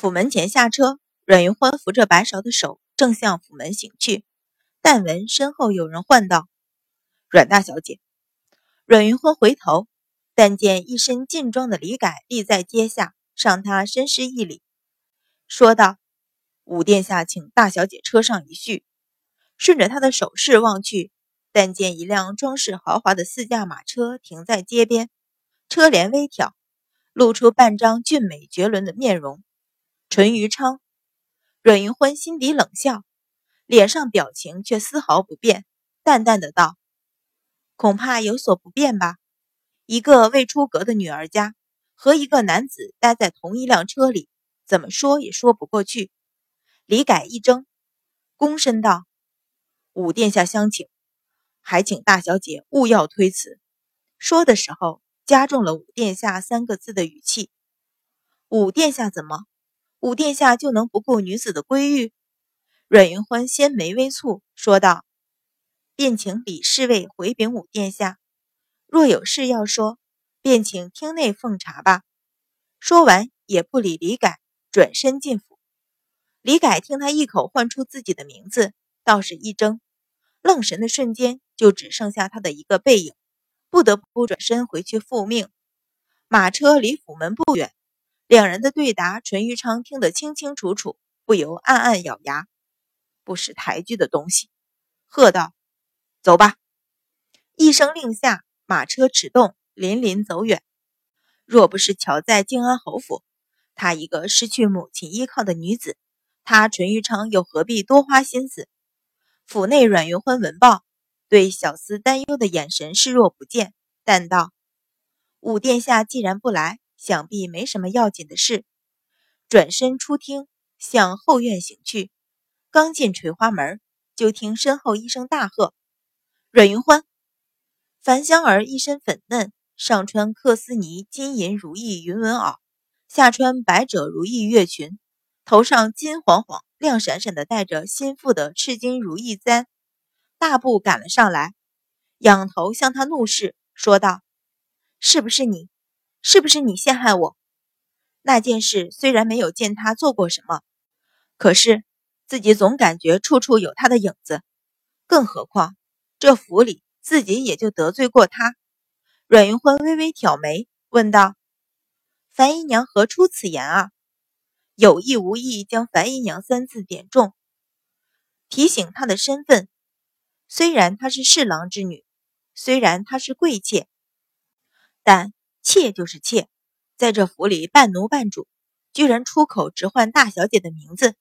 府门前下车，阮云欢扶着白芍的手，正向府门行去。但闻身后有人唤道：“阮大小姐。”阮云欢回头，但见一身劲装的李改立在阶下，向他深施一礼，说道：“武殿下，请大小姐车上一叙。”顺着他的手势望去，但见一辆装饰豪华的四驾马车停在街边，车帘微挑，露出半张俊美绝伦的面容。淳于昌，阮云欢心底冷笑，脸上表情却丝毫不变，淡淡的道：“恐怕有所不便吧？一个未出阁的女儿家，和一个男子待在同一辆车里，怎么说也说不过去。”李改一怔，躬身道：“武殿下相请，还请大小姐勿要推辞。”说的时候加重了“武殿下”三个字的语气。武殿下怎么？武殿下就能不顾女子的归欲？阮云欢纤眉微蹙，说道：“便请李侍卫回禀武殿下，若有事要说，便请厅内奉茶吧。”说完也不理李改，转身进府。李改听他一口唤出自己的名字，倒是一怔，愣神的瞬间，就只剩下他的一个背影，不得不转身回去复命。马车离府门不远。两人的对答，淳于昌听得清清楚楚，不由暗暗咬牙。不识抬举的东西，喝道：“走吧！”一声令下，马车驰动，林林走远。若不是巧在靖安侯府，她一个失去母亲依靠的女子，他淳于昌又何必多花心思？府内阮云欢闻报，对小厮担忧的眼神视若不见，淡道：“武殿下既然不来。”想必没什么要紧的事，转身出厅，向后院行去。刚进垂花门，就听身后一声大喝：“阮云欢！”樊香儿一身粉嫩，上穿克斯尼金银如意云纹袄，下穿百褶如意月裙，头上金晃晃、亮闪闪的戴着新妇的赤金如意簪，大步赶了上来，仰头向他怒视，说道：“是不是你？”是不是你陷害我？那件事虽然没有见他做过什么，可是自己总感觉处处有他的影子。更何况这府里自己也就得罪过他。阮云欢微微挑眉，问道：“樊姨娘何出此言啊？”有意无意将“樊姨娘”三字点中，提醒她的身份。虽然她是侍郎之女，虽然她是贵妾，但……妾就是妾，在这府里半奴半主，居然出口直唤大小姐的名字。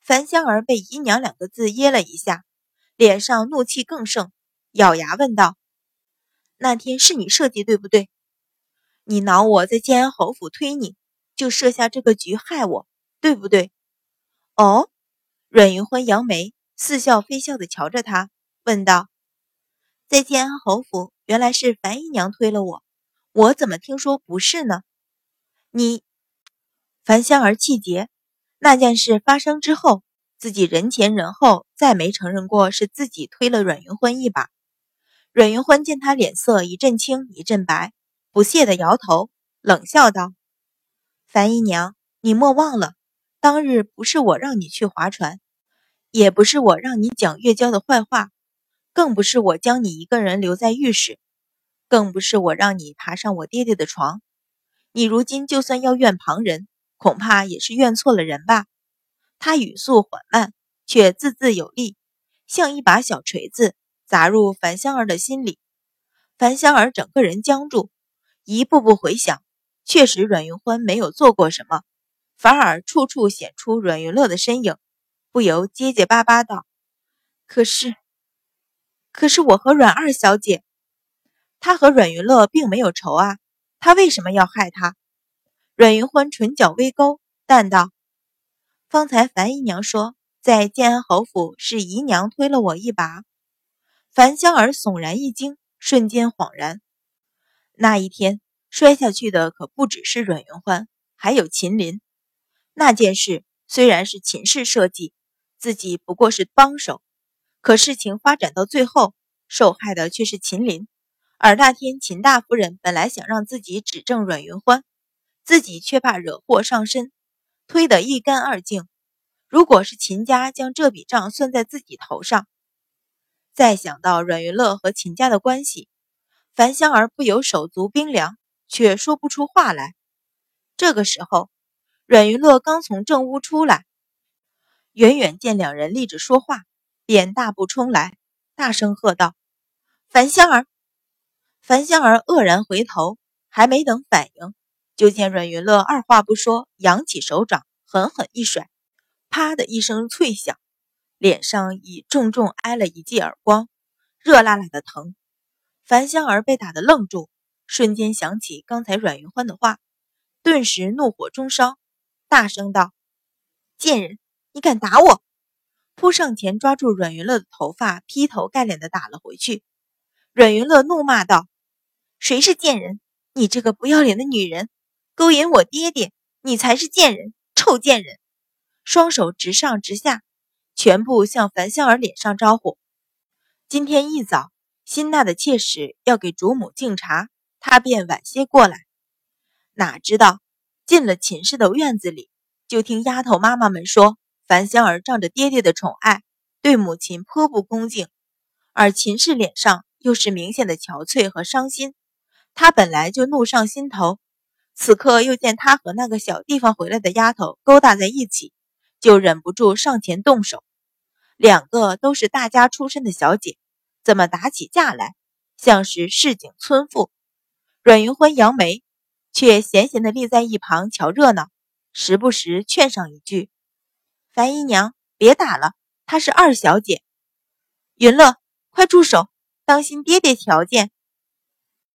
樊香儿被“姨娘”两个字噎了一下，脸上怒气更盛，咬牙问道：“那天是你设计对不对？你恼我在建安侯府推你，就设下这个局害我，对不对？”哦，阮云欢扬眉，似笑非笑的瞧着他，问道：“在建安侯府，原来是樊姨娘推了我。”我怎么听说不是呢？你，樊香儿气结。那件事发生之后，自己人前人后再没承认过是自己推了阮云欢一把。阮云欢见他脸色一阵青一阵白，不屑的摇头，冷笑道：“樊姨娘，你莫忘了，当日不是我让你去划船，也不是我让你讲月娇的坏话，更不是我将你一个人留在浴室。”更不是我让你爬上我爹爹的床，你如今就算要怨旁人，恐怕也是怨错了人吧？他语速缓慢，却字字有力，像一把小锤子砸入樊香儿的心里。樊香儿整个人僵住，一步步回想，确实阮云欢没有做过什么，反而处处显出阮云乐的身影，不由结结巴巴道：“可是，可是我和阮二小姐……”他和阮云乐并没有仇啊，他为什么要害他？阮云欢唇角微勾，淡道：“方才樊姨娘说，在建安侯府是姨娘推了我一把。”樊香儿悚然一惊，瞬间恍然。那一天摔下去的可不只是阮云欢，还有秦林。那件事虽然是秦氏设计，自己不过是帮手，可事情发展到最后，受害的却是秦林。而那天，秦大夫人本来想让自己指证阮云欢，自己却怕惹祸上身，推得一干二净。如果是秦家将这笔账算在自己头上，再想到阮云乐和秦家的关系，樊香儿不由手足冰凉，却说不出话来。这个时候，阮云乐刚从正屋出来，远远见两人立着说话，便大步冲来，大声喝道：“樊香儿！”樊香儿愕然回头，还没等反应，就见阮云乐二话不说，扬起手掌，狠狠一甩，啪的一声脆响，脸上已重重挨了一记耳光，热辣辣的疼。樊香儿被打得愣住，瞬间想起刚才阮云欢的话，顿时怒火中烧，大声道：“贱人，你敢打我！”扑上前抓住阮云乐的头发，劈头盖脸的打了回去。阮云乐怒骂道。谁是贱人？你这个不要脸的女人，勾引我爹爹，你才是贱人，臭贱人！双手直上直下，全部向樊香儿脸上招呼。今天一早，辛娜的妾室要给主母敬茶，他便晚些过来。哪知道进了秦氏的院子里，就听丫头妈妈们说，樊香儿仗着爹爹的宠爱，对母亲颇不恭敬，而秦氏脸上又是明显的憔悴和伤心。他本来就怒上心头，此刻又见他和那个小地方回来的丫头勾搭在一起，就忍不住上前动手。两个都是大家出身的小姐，怎么打起架来，像是市井村妇？阮云欢扬眉，却闲闲地立在一旁瞧热闹，时不时劝上一句：“樊姨娘，别打了，她是二小姐。”云乐，快住手，当心爹爹瞧见。